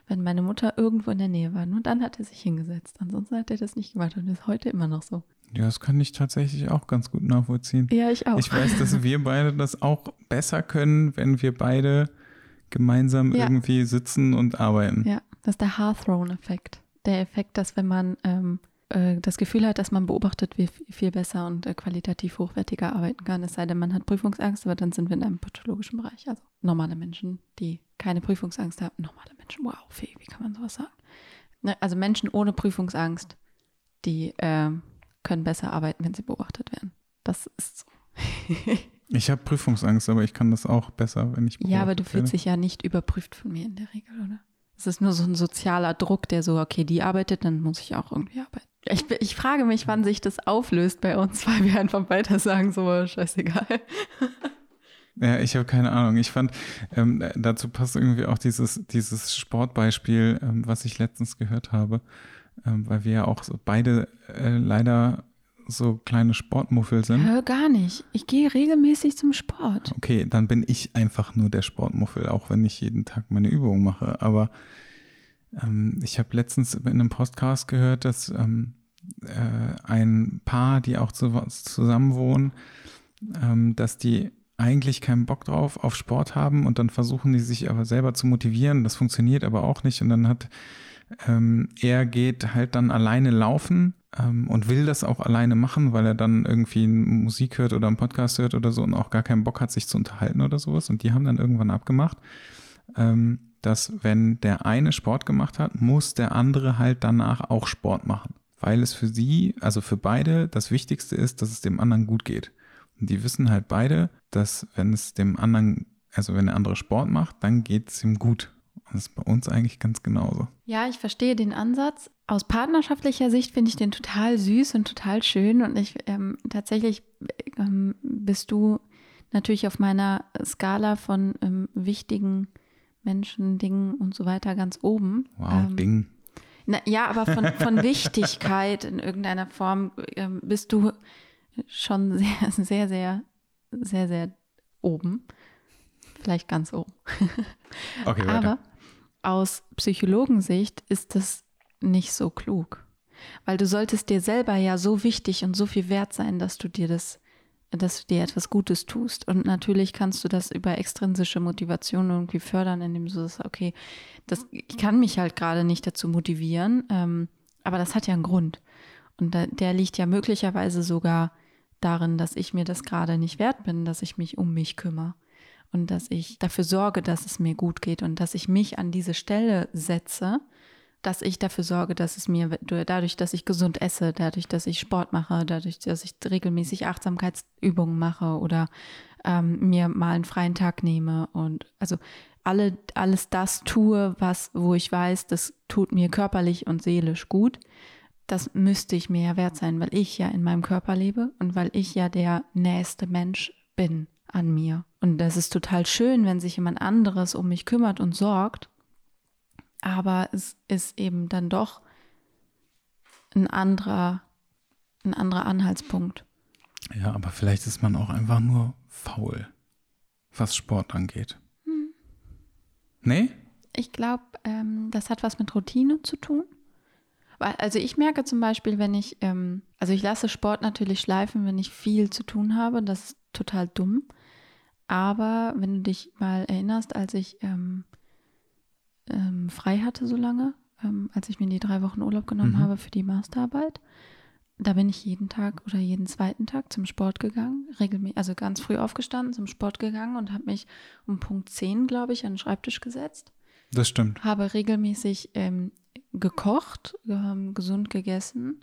[SPEAKER 1] wenn meine Mutter irgendwo in der Nähe war. Nur dann hat er sich hingesetzt. Ansonsten hat er das nicht gemacht und ist heute immer noch so.
[SPEAKER 2] Ja, das kann ich tatsächlich auch ganz gut nachvollziehen.
[SPEAKER 1] Ja, ich auch.
[SPEAKER 2] Ich weiß, dass wir beide das auch besser können, wenn wir beide gemeinsam ja. irgendwie sitzen und arbeiten.
[SPEAKER 1] Ja, das ist der Hearthrone-Effekt. Der Effekt, dass wenn man ähm, äh, das Gefühl hat, dass man beobachtet, wie viel besser und äh, qualitativ hochwertiger arbeiten kann, es sei denn, man hat Prüfungsangst, aber dann sind wir in einem pathologischen Bereich. Also normale Menschen, die keine Prüfungsangst haben, normale Menschen, wow, wie, kann man sowas sagen? Ne, also Menschen ohne Prüfungsangst, die äh, können besser arbeiten, wenn sie beobachtet werden. Das ist so. <laughs>
[SPEAKER 2] ich habe Prüfungsangst, aber ich kann das auch besser, wenn ich
[SPEAKER 1] Ja, aber du fühlst dich ja nicht überprüft von mir in der Regel, oder? Es ist nur so ein sozialer Druck, der so, okay, die arbeitet, dann muss ich auch irgendwie arbeiten. Ich, ich frage mich, wann sich das auflöst bei uns, weil wir einfach weiter sagen, so scheißegal.
[SPEAKER 2] Ja, ich habe keine Ahnung. Ich fand, ähm, dazu passt irgendwie auch dieses, dieses Sportbeispiel, ähm, was ich letztens gehört habe weil wir ja auch so beide äh, leider so kleine Sportmuffel sind.
[SPEAKER 1] Hör gar nicht. Ich gehe regelmäßig zum Sport.
[SPEAKER 2] Okay, dann bin ich einfach nur der Sportmuffel, auch wenn ich jeden Tag meine Übungen mache. Aber ähm, ich habe letztens in einem Podcast gehört, dass ähm, äh, ein Paar, die auch zu, zusammen wohnen, ähm, dass die eigentlich keinen Bock drauf auf Sport haben und dann versuchen die sich aber selber zu motivieren. Das funktioniert aber auch nicht. Und dann hat ähm, er geht halt dann alleine laufen ähm, und will das auch alleine machen, weil er dann irgendwie Musik hört oder einen Podcast hört oder so und auch gar keinen Bock hat, sich zu unterhalten oder sowas. Und die haben dann irgendwann abgemacht, ähm, dass wenn der eine Sport gemacht hat, muss der andere halt danach auch Sport machen. Weil es für sie, also für beide, das Wichtigste ist, dass es dem anderen gut geht. Und die wissen halt beide, dass wenn es dem anderen, also wenn der andere Sport macht, dann geht es ihm gut. Das ist bei uns eigentlich ganz genauso.
[SPEAKER 1] Ja, ich verstehe den Ansatz. Aus partnerschaftlicher Sicht finde ich den total süß und total schön. Und ich ähm, tatsächlich ähm, bist du natürlich auf meiner Skala von ähm, wichtigen Menschen, Dingen und so weiter ganz oben.
[SPEAKER 2] Wow, ähm, Ding.
[SPEAKER 1] Na, ja, aber von, von <laughs> Wichtigkeit in irgendeiner Form ähm, bist du schon sehr, sehr, sehr, sehr, sehr oben. Vielleicht ganz oben.
[SPEAKER 2] Okay, weiter. Aber
[SPEAKER 1] aus Psychologensicht ist das nicht so klug. Weil du solltest dir selber ja so wichtig und so viel wert sein, dass du dir das, dass du dir etwas Gutes tust. Und natürlich kannst du das über extrinsische Motivation irgendwie fördern, indem du sagst, okay, das, ich kann mich halt gerade nicht dazu motivieren, ähm, aber das hat ja einen Grund. Und da, der liegt ja möglicherweise sogar darin, dass ich mir das gerade nicht wert bin, dass ich mich um mich kümmere und dass ich dafür sorge, dass es mir gut geht und dass ich mich an diese Stelle setze, dass ich dafür sorge, dass es mir dadurch, dass ich gesund esse, dadurch, dass ich Sport mache, dadurch, dass ich regelmäßig Achtsamkeitsübungen mache oder ähm, mir mal einen freien Tag nehme und also alle, alles das tue, was, wo ich weiß, das tut mir körperlich und seelisch gut. Das müsste ich mir ja wert sein, weil ich ja in meinem Körper lebe und weil ich ja der nächste Mensch bin an mir. Und das ist total schön, wenn sich jemand anderes um mich kümmert und sorgt. Aber es ist eben dann doch ein anderer, ein anderer Anhaltspunkt.
[SPEAKER 2] Ja, aber vielleicht ist man auch einfach nur faul, was Sport angeht. Hm. Nee?
[SPEAKER 1] Ich glaube, ähm, das hat was mit Routine zu tun. Weil, also ich merke zum Beispiel, wenn ich, ähm, also ich lasse Sport natürlich schleifen, wenn ich viel zu tun habe. Das ist total dumm. Aber wenn du dich mal erinnerst, als ich ähm, ähm, frei hatte so lange, ähm, als ich mir die drei Wochen Urlaub genommen
[SPEAKER 2] Mhm.
[SPEAKER 1] habe für die Masterarbeit, da bin ich jeden Tag oder jeden zweiten Tag zum Sport gegangen, regelmäßig, also ganz früh aufgestanden, zum Sport gegangen und habe mich um Punkt 10, glaube ich, an den Schreibtisch gesetzt
[SPEAKER 2] Das stimmt.
[SPEAKER 1] habe regelmäßig ähm, gekocht, ähm, gesund gegessen,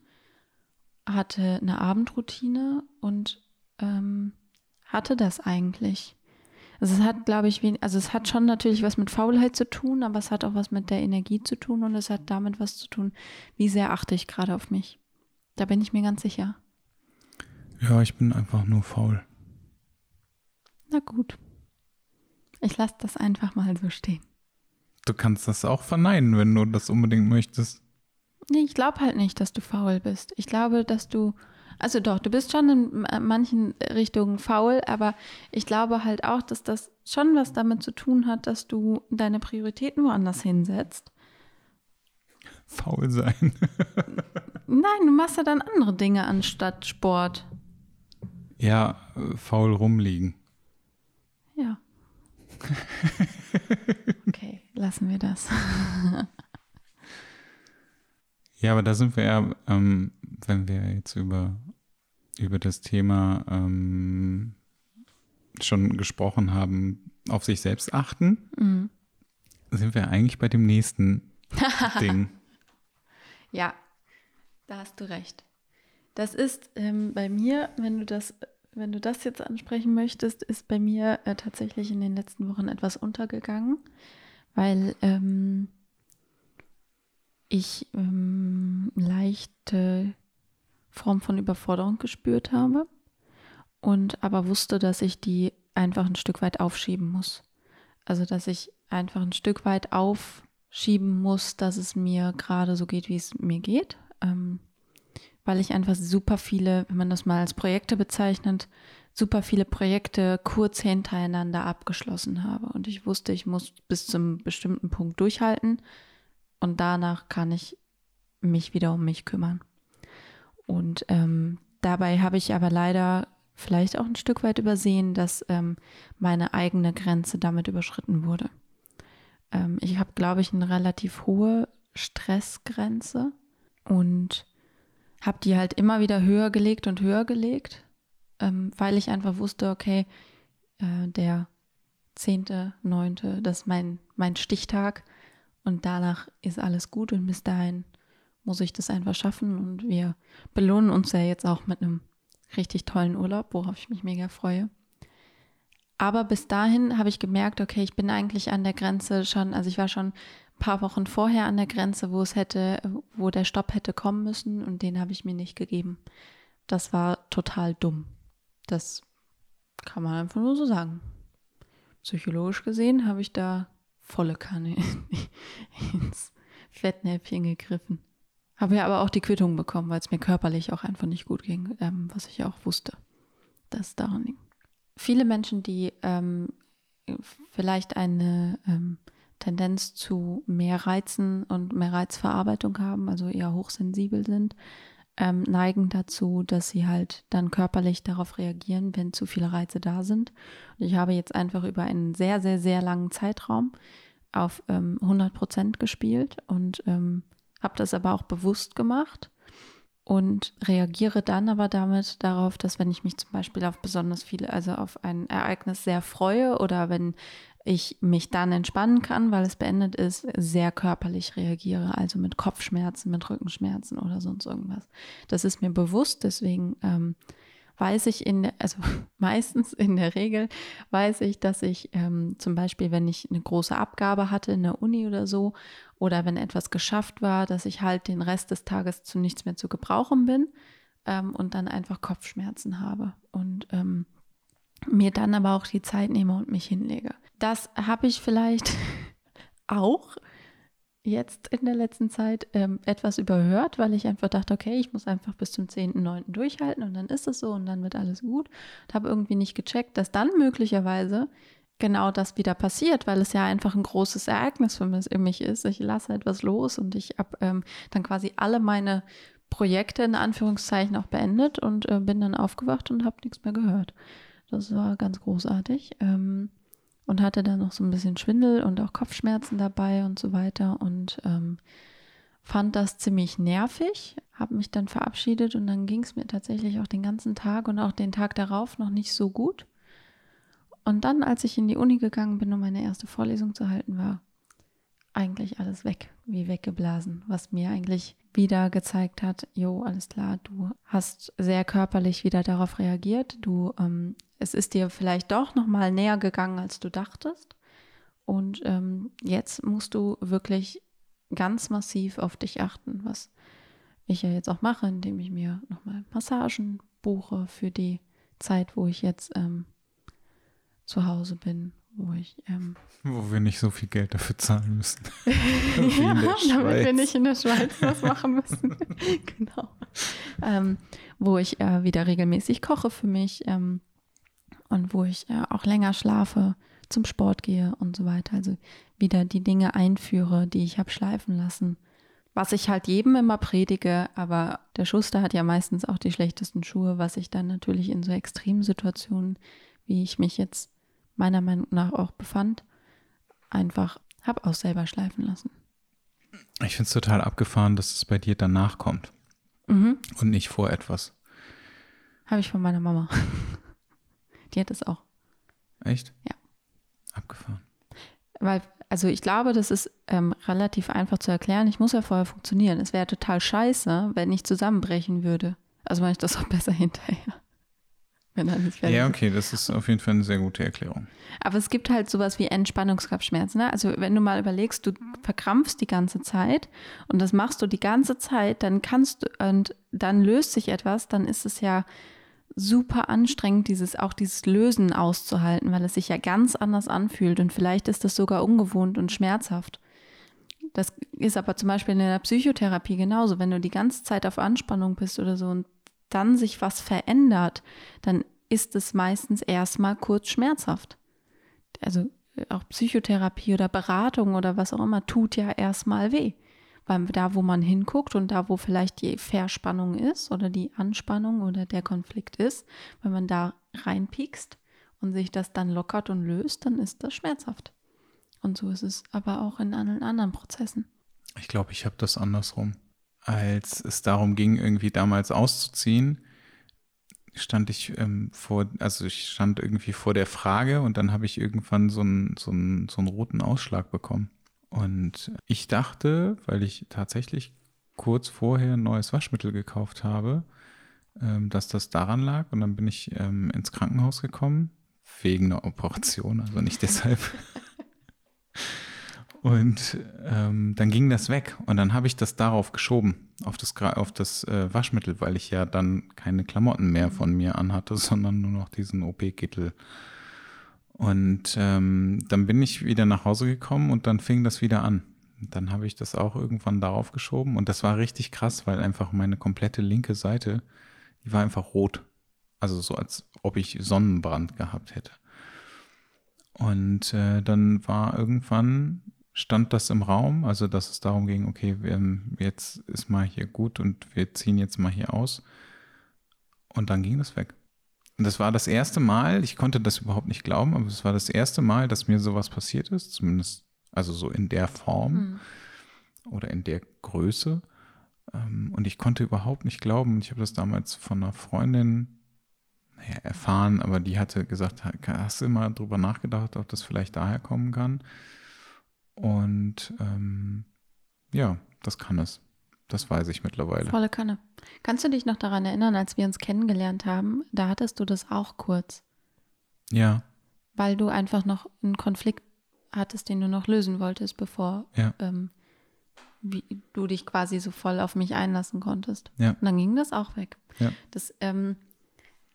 [SPEAKER 1] hatte eine Abendroutine und ähm, hatte das eigentlich. Also es hat, glaube ich, also es hat schon natürlich was mit Faulheit zu tun, aber es hat auch was mit der Energie zu tun und es hat damit was zu tun, wie sehr achte ich gerade auf mich. Da bin ich mir ganz sicher.
[SPEAKER 2] Ja, ich bin einfach nur faul.
[SPEAKER 1] Na gut. Ich lasse das einfach mal so stehen.
[SPEAKER 2] Du kannst das auch verneinen, wenn du das unbedingt möchtest.
[SPEAKER 1] Nee, ich glaube halt nicht, dass du faul bist. Ich glaube, dass du, also doch, du bist schon in ma- manchen Richtungen faul, aber ich glaube halt auch, dass das schon was damit zu tun hat, dass du deine Prioritäten woanders hinsetzt.
[SPEAKER 2] Faul sein. <laughs>
[SPEAKER 1] Nein, du machst ja dann andere Dinge anstatt Sport.
[SPEAKER 2] ja, äh, faul rumliegen.
[SPEAKER 1] Ja. Okay, lassen wir das. <laughs>
[SPEAKER 2] Ja, aber da sind wir ja, ähm, wenn wir jetzt über, über das Thema ähm, schon gesprochen haben, auf sich selbst achten,
[SPEAKER 1] Mhm.
[SPEAKER 2] sind wir eigentlich bei dem nächsten <laughs> Ding.
[SPEAKER 1] Ja, da hast du recht. Das ist ähm, bei mir, wenn du das, wenn du das jetzt ansprechen möchtest, ist bei mir äh, tatsächlich in den letzten Wochen etwas untergegangen, weil ähm, ich ähm, leichte Form von Überforderung gespürt habe und aber wusste, dass ich die einfach ein Stück weit aufschieben muss. Also dass ich einfach ein Stück weit aufschieben muss, dass es mir gerade so geht, wie es mir geht. Ähm, weil ich einfach super viele, wenn man das mal als Projekte bezeichnet, super viele Projekte kurz hintereinander abgeschlossen habe. Und ich wusste, ich muss bis zum bestimmten Punkt durchhalten und danach kann ich mich wieder um mich kümmern. Und ähm, dabei habe ich aber leider vielleicht auch ein Stück weit übersehen, dass ähm, meine eigene Grenze damit überschritten wurde. Ähm, ich habe, glaube ich, eine relativ hohe Stressgrenze und habe die halt immer wieder höher gelegt und höher gelegt, ähm, weil ich einfach wusste, okay, äh, der zehnte, neunte, das ist mein, mein Stichtag und danach ist alles gut und bis dahin muss ich das einfach schaffen und wir belohnen uns ja jetzt auch mit einem richtig tollen Urlaub, worauf ich mich mega freue. Aber bis dahin habe ich gemerkt, okay, ich bin eigentlich an der Grenze schon, also ich war schon ein paar Wochen vorher an der Grenze, wo es hätte, wo der Stopp hätte kommen müssen und den habe ich mir nicht gegeben. Das war total dumm. Das kann man einfach nur so sagen. Psychologisch gesehen habe ich da volle Kanne <laughs> ins Fettnäpfchen gegriffen. Habe ja aber auch die Quittung bekommen, weil es mir körperlich auch einfach nicht gut ging, ähm, was ich auch wusste, dass es daran liegt. Viele Menschen, die ähm, vielleicht eine ähm, Tendenz zu mehr Reizen und mehr Reizverarbeitung haben, also eher hochsensibel sind, ähm, neigen dazu, dass sie halt dann körperlich darauf reagieren, wenn zu viele Reize da sind. Und ich habe jetzt einfach über einen sehr, sehr, sehr langen Zeitraum auf ähm, 100 Prozent gespielt und ähm, habe das aber auch bewusst gemacht und reagiere dann aber damit darauf, dass wenn ich mich zum Beispiel auf besonders viele, also auf ein Ereignis sehr freue oder wenn ich mich dann entspannen kann, weil es beendet ist, sehr körperlich reagiere, also mit Kopfschmerzen, mit Rückenschmerzen oder sonst irgendwas. Das ist mir bewusst, deswegen ähm, weiß ich in, also <laughs> meistens in der Regel weiß ich, dass ich ähm, zum Beispiel, wenn ich eine große Abgabe hatte in der Uni oder so, oder wenn etwas geschafft war, dass ich halt den Rest des Tages zu nichts mehr zu gebrauchen bin ähm, und dann einfach Kopfschmerzen habe und ähm, mir dann aber auch die Zeit nehme und mich hinlege. Das habe ich vielleicht <laughs> auch jetzt in der letzten Zeit ähm, etwas überhört, weil ich einfach dachte, okay, ich muss einfach bis zum 10.9. durchhalten und dann ist es so und dann wird alles gut. Und habe irgendwie nicht gecheckt, dass dann möglicherweise genau das wieder passiert, weil es ja einfach ein großes Ereignis für mich ist. Ich lasse etwas los und ich habe ähm, dann quasi alle meine Projekte in Anführungszeichen auch beendet und äh, bin dann aufgewacht und habe nichts mehr gehört. Das war ganz großartig ähm, und hatte dann noch so ein bisschen Schwindel und auch Kopfschmerzen dabei und so weiter und ähm, fand das ziemlich nervig, habe mich dann verabschiedet und dann ging es mir tatsächlich auch den ganzen Tag und auch den Tag darauf noch nicht so gut. Und dann, als ich in die Uni gegangen bin, um meine erste Vorlesung zu halten, war eigentlich alles weg, wie weggeblasen, was mir eigentlich wieder gezeigt hat, jo, alles klar, du hast sehr körperlich wieder darauf reagiert, du, ähm, es ist dir vielleicht doch nochmal näher gegangen, als du dachtest. Und ähm, jetzt musst du wirklich ganz massiv auf dich achten, was ich ja jetzt auch mache, indem ich mir nochmal Massagen buche für die Zeit, wo ich jetzt ähm, zu Hause bin, wo ich. Ähm,
[SPEAKER 2] wo wir nicht so viel Geld dafür zahlen müssen. <laughs>
[SPEAKER 1] ja, damit wir nicht in der Schweiz was machen müssen. <laughs> genau. Ähm, wo ich äh, wieder regelmäßig koche für mich ähm, und wo ich äh, auch länger schlafe, zum Sport gehe und so weiter. Also wieder die Dinge einführe, die ich habe schleifen lassen. Was ich halt jedem immer predige, aber der Schuster hat ja meistens auch die schlechtesten Schuhe, was ich dann natürlich in so extremen Situationen, wie ich mich jetzt meiner Meinung nach auch befand, einfach habe auch selber schleifen lassen.
[SPEAKER 2] Ich finde es total abgefahren, dass es bei dir danach kommt mhm. und nicht vor etwas.
[SPEAKER 1] Habe ich von meiner Mama. <laughs> Die hat es auch.
[SPEAKER 2] Echt?
[SPEAKER 1] Ja.
[SPEAKER 2] Abgefahren.
[SPEAKER 1] Weil, also ich glaube, das ist ähm, relativ einfach zu erklären. Ich muss ja vorher funktionieren. Es wäre total scheiße, wenn ich zusammenbrechen würde. Also mache ich das auch <laughs> besser hinterher
[SPEAKER 2] wenn er nicht fertig Ja, okay, das ist auf jeden Fall eine sehr gute Erklärung.
[SPEAKER 1] Aber es gibt halt sowas wie Entspannungskopfschmerzen. Ne? Also wenn du mal überlegst, du verkrampfst die ganze Zeit und das machst du die ganze Zeit, dann kannst du und dann löst sich etwas, dann ist es ja super anstrengend, dieses auch dieses Lösen auszuhalten, weil es sich ja ganz anders anfühlt und vielleicht ist das sogar ungewohnt und schmerzhaft. Das ist aber zum Beispiel in der Psychotherapie genauso. Wenn du die ganze Zeit auf Anspannung bist oder so und dann sich was verändert, dann ist es meistens erstmal kurz schmerzhaft. Also äh, auch Psychotherapie oder Beratung oder was auch immer tut ja erstmal weh. Weil da, wo man hinguckt und da, wo vielleicht die Verspannung ist oder die Anspannung oder der Konflikt ist, wenn man da reinpiekst und sich das dann lockert und löst, dann ist das schmerzhaft. Und so ist es aber auch in allen anderen Prozessen.
[SPEAKER 2] Ich glaube, ich habe das andersrum als es darum ging, irgendwie damals auszuziehen, stand ich ähm, vor, also ich stand irgendwie vor der Frage und dann habe ich irgendwann so einen, so, so einen roten Ausschlag bekommen. Und ich dachte, weil ich tatsächlich kurz vorher ein neues Waschmittel gekauft habe, ähm, dass das daran lag. Und dann bin ich ähm, ins Krankenhaus gekommen, wegen einer Operation, also nicht <laughs> deshalb. Und ähm, dann ging das weg und dann habe ich das darauf geschoben, auf das, auf das äh, Waschmittel, weil ich ja dann keine Klamotten mehr von mir anhatte, sondern nur noch diesen OP-Kittel. Und ähm, dann bin ich wieder nach Hause gekommen und dann fing das wieder an. Dann habe ich das auch irgendwann darauf geschoben und das war richtig krass, weil einfach meine komplette linke Seite, die war einfach rot. Also so, als ob ich Sonnenbrand gehabt hätte. Und äh, dann war irgendwann stand das im Raum, also dass es darum ging, okay, jetzt ist mal hier gut und wir ziehen jetzt mal hier aus. Und dann ging das weg. Und das war das erste Mal, ich konnte das überhaupt nicht glauben, aber es war das erste Mal, dass mir sowas passiert ist, zumindest also so in der Form mhm. oder in der Größe. Ähm, und ich konnte überhaupt nicht glauben. Ich habe das damals von einer Freundin naja, erfahren, aber die hatte gesagt, hast du immer drüber nachgedacht, ob das vielleicht daher kommen kann? Und ähm, ja, das kann es. Das weiß ich mittlerweile.
[SPEAKER 1] Volle Kanne. Kannst du dich noch daran erinnern, als wir uns kennengelernt haben? Da hattest du das auch kurz.
[SPEAKER 2] Ja.
[SPEAKER 1] Weil du einfach noch einen Konflikt hattest, den du noch lösen wolltest, bevor
[SPEAKER 2] ja.
[SPEAKER 1] ähm, wie, du dich quasi so voll auf mich einlassen konntest.
[SPEAKER 2] Ja.
[SPEAKER 1] Und dann ging das auch weg.
[SPEAKER 2] Ja.
[SPEAKER 1] Das, ähm,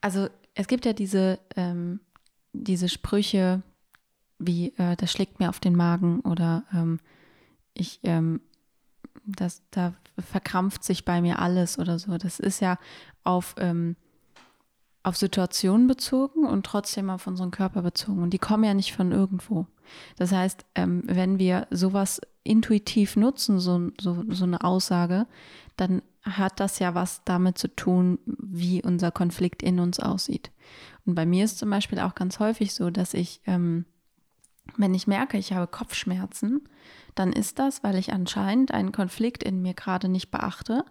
[SPEAKER 1] also es gibt ja diese, ähm, diese Sprüche, wie äh, das schlägt mir auf den Magen oder ähm, ich, ähm, das, da verkrampft sich bei mir alles oder so. Das ist ja auf, ähm, auf Situationen bezogen und trotzdem auf unseren Körper bezogen. Und die kommen ja nicht von irgendwo. Das heißt, ähm, wenn wir sowas intuitiv nutzen, so, so, so eine Aussage, dann hat das ja was damit zu tun, wie unser Konflikt in uns aussieht. Und bei mir ist zum Beispiel auch ganz häufig so, dass ich, ähm, wenn ich merke, ich habe Kopfschmerzen, dann ist das, weil ich anscheinend einen Konflikt in mir gerade nicht beachte,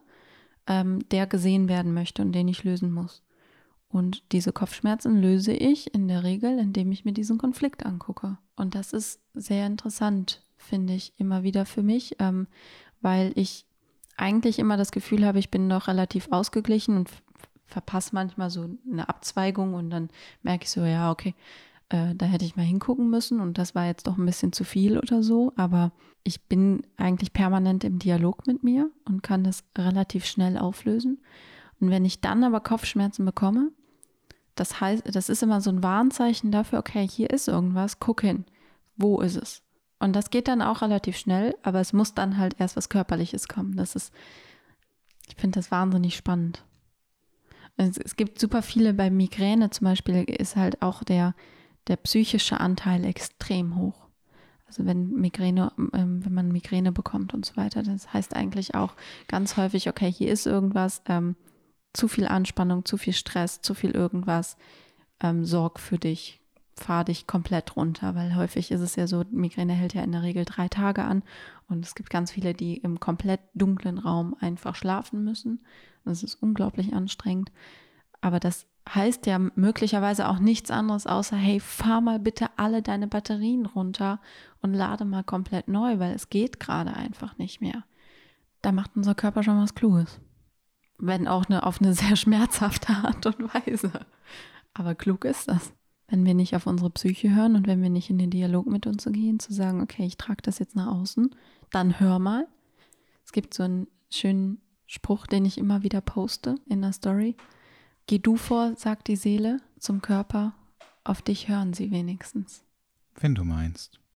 [SPEAKER 1] ähm, der gesehen werden möchte und den ich lösen muss. Und diese Kopfschmerzen löse ich in der Regel, indem ich mir diesen Konflikt angucke. Und das ist sehr interessant, finde ich, immer wieder für mich, ähm, weil ich eigentlich immer das Gefühl habe, ich bin noch relativ ausgeglichen und verpasse manchmal so eine Abzweigung und dann merke ich so, ja, okay, äh, da hätte ich mal hingucken müssen und das war jetzt doch ein bisschen zu viel oder so. Aber ich bin eigentlich permanent im Dialog mit mir und kann das relativ schnell auflösen. Und wenn ich dann aber Kopfschmerzen bekomme, das heißt, das ist immer so ein Warnzeichen dafür, okay, hier ist irgendwas, guck hin. Wo ist es? Und das geht dann auch relativ schnell, aber es muss dann halt erst was Körperliches kommen. Das ist, ich finde das wahnsinnig spannend. Es, es, gibt super viele, bei Migräne zum Beispiel ist halt auch der, der psychische Anteil extrem hoch. Also wenn Migräne, ähm, wenn man Migräne bekommt und so weiter, das heißt eigentlich auch ganz häufig, okay, hier ist irgendwas, ähm, zu viel Anspannung, zu viel Stress, zu viel irgendwas, ähm, sorg für dich, fahr dich komplett runter, weil häufig ist es ja so, Migräne hält ja in der Regel drei Tage an und es gibt ganz viele, die im komplett dunklen Raum einfach schlafen müssen. Das ist unglaublich anstrengend. Aber das heißt ja möglicherweise auch nichts anderes außer, hey, fahr mal bitte alle deine Batterien runter und lade mal komplett neu, weil es geht gerade einfach nicht mehr. Da macht unser Körper schon was Kluges wenn auch eine, auf eine sehr <laughs> schmerzhafte Art und Weise. Aber klug ist das, wenn wir nicht auf unsere Psyche hören und wenn wir nicht in den Dialog mit uns gehen, zu sagen, okay, ich trage das jetzt nach außen, dann hör mal. Es gibt so einen schönen Spruch, den ich immer wieder poste in der Story. Geh du vor, sagt die Seele zum Körper, auf dich hören sie wenigstens.
[SPEAKER 2] Wenn du meinst.